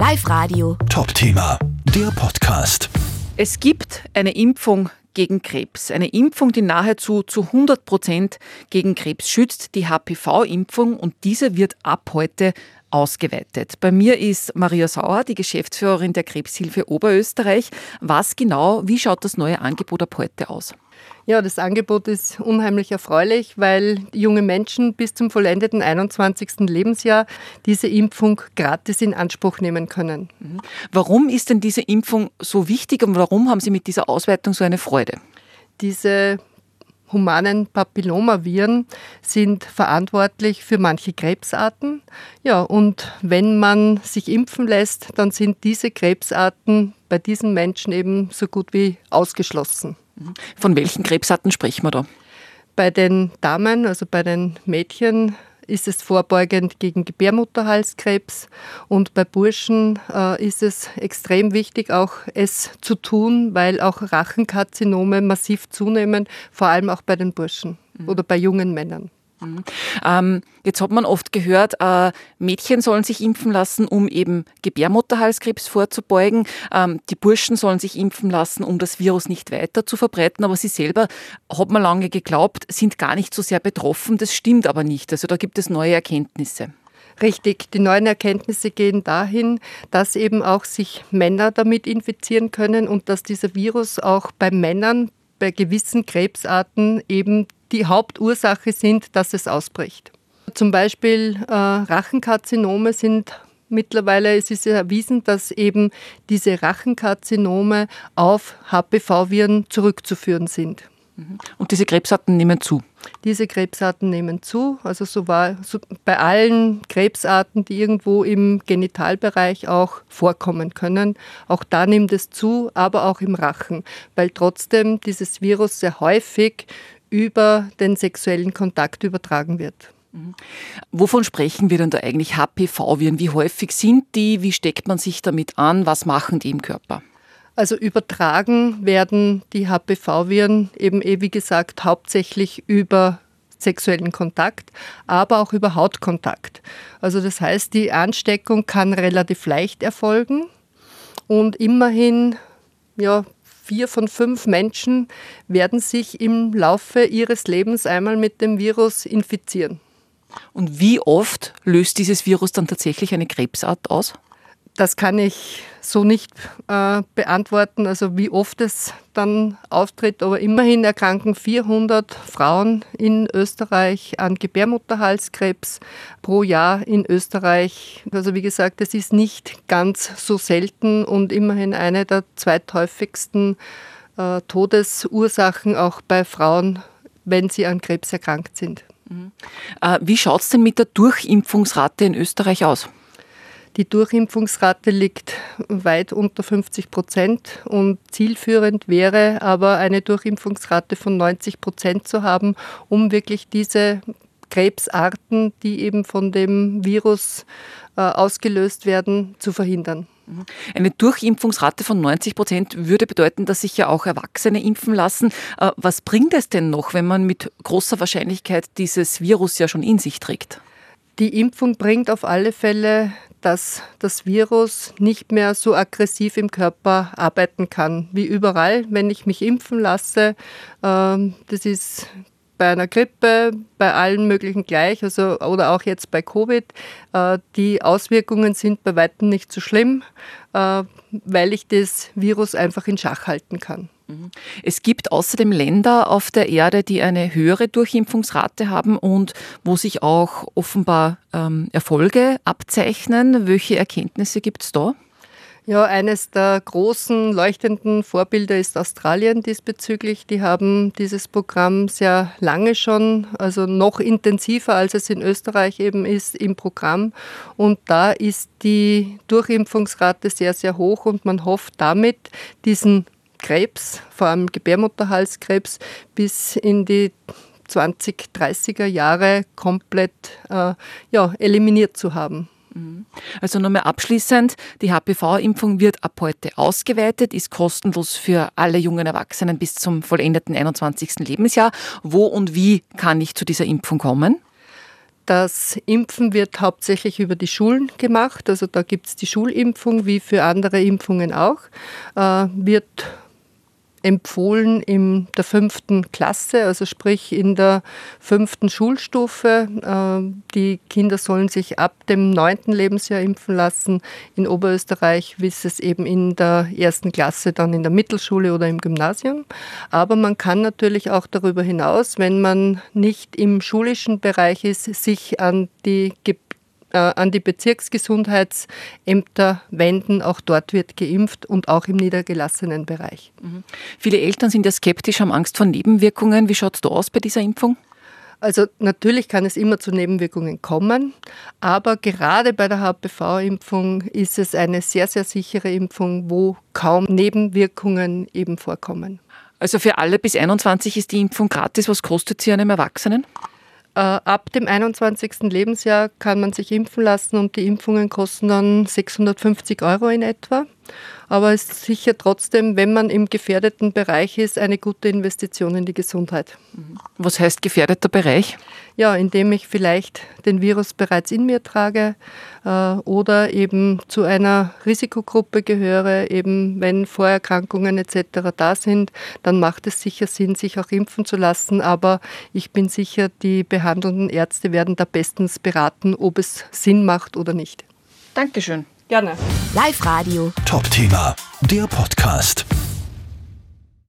Live Radio. Top-Thema, der Podcast. Es gibt eine Impfung gegen Krebs. Eine Impfung, die nahezu zu 100 Prozent gegen Krebs schützt, die HPV-Impfung. Und diese wird ab heute ausgeweitet. Bei mir ist Maria Sauer, die Geschäftsführerin der Krebshilfe Oberösterreich. Was genau, wie schaut das neue Angebot ab heute aus? Ja, das Angebot ist unheimlich erfreulich, weil junge Menschen bis zum vollendeten 21. Lebensjahr diese Impfung gratis in Anspruch nehmen können. Mhm. Warum ist denn diese Impfung so wichtig und warum haben Sie mit dieser Ausweitung so eine Freude? Diese humanen Papillomaviren sind verantwortlich für manche Krebsarten. Ja, und wenn man sich impfen lässt, dann sind diese Krebsarten bei diesen Menschen eben so gut wie ausgeschlossen. Von welchen Krebsarten sprechen wir da? Bei den Damen, also bei den Mädchen, ist es vorbeugend gegen Gebärmutterhalskrebs und bei Burschen äh, ist es extrem wichtig, auch es zu tun, weil auch Rachenkarzinome massiv zunehmen, vor allem auch bei den Burschen mhm. oder bei jungen Männern. Mhm. Ähm, jetzt hat man oft gehört, äh, Mädchen sollen sich impfen lassen, um eben Gebärmutterhalskrebs vorzubeugen. Ähm, die Burschen sollen sich impfen lassen, um das Virus nicht weiter zu verbreiten. Aber sie selber, hat man lange geglaubt, sind gar nicht so sehr betroffen. Das stimmt aber nicht. Also da gibt es neue Erkenntnisse. Richtig, die neuen Erkenntnisse gehen dahin, dass eben auch sich Männer damit infizieren können und dass dieser Virus auch bei Männern bei gewissen Krebsarten eben die Hauptursache sind, dass es ausbricht. Zum Beispiel äh, Rachenkarzinome sind mittlerweile, es ist erwiesen, dass eben diese Rachenkarzinome auf HPV-Viren zurückzuführen sind. Mhm. Und diese Krebsarten nehmen zu? Diese Krebsarten nehmen zu. Also so war so bei allen Krebsarten, die irgendwo im Genitalbereich auch vorkommen können. Auch da nimmt es zu, aber auch im Rachen, weil trotzdem dieses Virus sehr häufig über den sexuellen Kontakt übertragen wird. Mhm. Wovon sprechen wir denn da eigentlich? HPV-Viren, wie häufig sind die? Wie steckt man sich damit an? Was machen die im Körper? Also übertragen werden die HPV-Viren eben, eh wie gesagt, hauptsächlich über sexuellen Kontakt, aber auch über Hautkontakt. Also das heißt, die Ansteckung kann relativ leicht erfolgen und immerhin ja, vier von fünf Menschen werden sich im Laufe ihres Lebens einmal mit dem Virus infizieren. Und wie oft löst dieses Virus dann tatsächlich eine Krebsart aus? Das kann ich so nicht äh, beantworten, also wie oft es dann auftritt, aber immerhin erkranken 400 Frauen in Österreich an Gebärmutterhalskrebs pro Jahr in Österreich. Also wie gesagt, es ist nicht ganz so selten und immerhin eine der zweithäufigsten äh, Todesursachen auch bei Frauen, wenn sie an Krebs erkrankt sind. Mhm. Äh, wie schaut es denn mit der Durchimpfungsrate in Österreich aus? Die Durchimpfungsrate liegt weit unter 50 Prozent und zielführend wäre aber eine Durchimpfungsrate von 90 Prozent zu haben, um wirklich diese Krebsarten, die eben von dem Virus äh, ausgelöst werden, zu verhindern. Mhm. Eine Durchimpfungsrate von 90 Prozent würde bedeuten, dass sich ja auch Erwachsene impfen lassen. Äh, was bringt es denn noch, wenn man mit großer Wahrscheinlichkeit dieses Virus ja schon in sich trägt? Die Impfung bringt auf alle Fälle dass das Virus nicht mehr so aggressiv im Körper arbeiten kann wie überall, wenn ich mich impfen lasse. Ähm, das ist bei einer Grippe, bei allen möglichen gleich, also, oder auch jetzt bei Covid. Äh, die Auswirkungen sind bei weitem nicht so schlimm, äh, weil ich das Virus einfach in Schach halten kann. Mhm. Es gibt außerdem Länder auf der Erde, die eine höhere Durchimpfungsrate haben und wo sich auch offenbar ähm, Erfolge abzeichnen. Welche Erkenntnisse gibt es da? Ja, eines der großen leuchtenden Vorbilder ist Australien diesbezüglich. Die haben dieses Programm sehr lange schon, also noch intensiver als es in Österreich eben ist, im Programm. Und da ist die Durchimpfungsrate sehr, sehr hoch und man hofft damit, diesen Krebs, vor allem Gebärmutterhalskrebs, bis in die 20, 30er Jahre komplett äh, ja, eliminiert zu haben. Mhm. Also nochmal abschließend, die HPV-Impfung wird ab heute ausgeweitet, ist kostenlos für alle jungen Erwachsenen bis zum vollendeten 21. Lebensjahr. Wo und wie kann ich zu dieser Impfung kommen? Das Impfen wird hauptsächlich über die Schulen gemacht. Also da gibt es die Schulimpfung, wie für andere Impfungen auch. Äh, wird empfohlen in der fünften Klasse, also sprich in der fünften Schulstufe. Äh, die Kinder sollen sich ab dem neunten Lebensjahr impfen lassen. In Oberösterreich ist es eben in der ersten Klasse, dann in der Mittelschule oder im Gymnasium. Aber man kann natürlich auch darüber hinaus, wenn man nicht im schulischen Bereich ist, sich an die äh, an die Bezirksgesundheitsämter wenden. Auch dort wird geimpft und auch im niedergelassenen Bereich. Mhm. Viele Eltern sind ja skeptisch, haben Angst vor Nebenwirkungen. Wie schaut es da aus bei dieser Impfung? Also natürlich kann es immer zu Nebenwirkungen kommen, aber gerade bei der HPV-Impfung ist es eine sehr, sehr sichere Impfung, wo kaum Nebenwirkungen eben vorkommen. Also für alle bis 21 ist die Impfung gratis. Was kostet sie einem Erwachsenen? Äh, ab dem 21. Lebensjahr kann man sich impfen lassen und die Impfungen kosten dann 650 Euro in etwa aber es ist sicher trotzdem, wenn man im gefährdeten Bereich ist, eine gute Investition in die Gesundheit. Was heißt gefährdeter Bereich? Ja, indem ich vielleicht den Virus bereits in mir trage äh, oder eben zu einer Risikogruppe gehöre, eben wenn Vorerkrankungen etc. da sind, dann macht es sicher Sinn, sich auch impfen zu lassen. Aber ich bin sicher, die behandelnden Ärzte werden da bestens beraten, ob es Sinn macht oder nicht. Dankeschön. Gerne. Live Radio. Top Thema, der Podcast.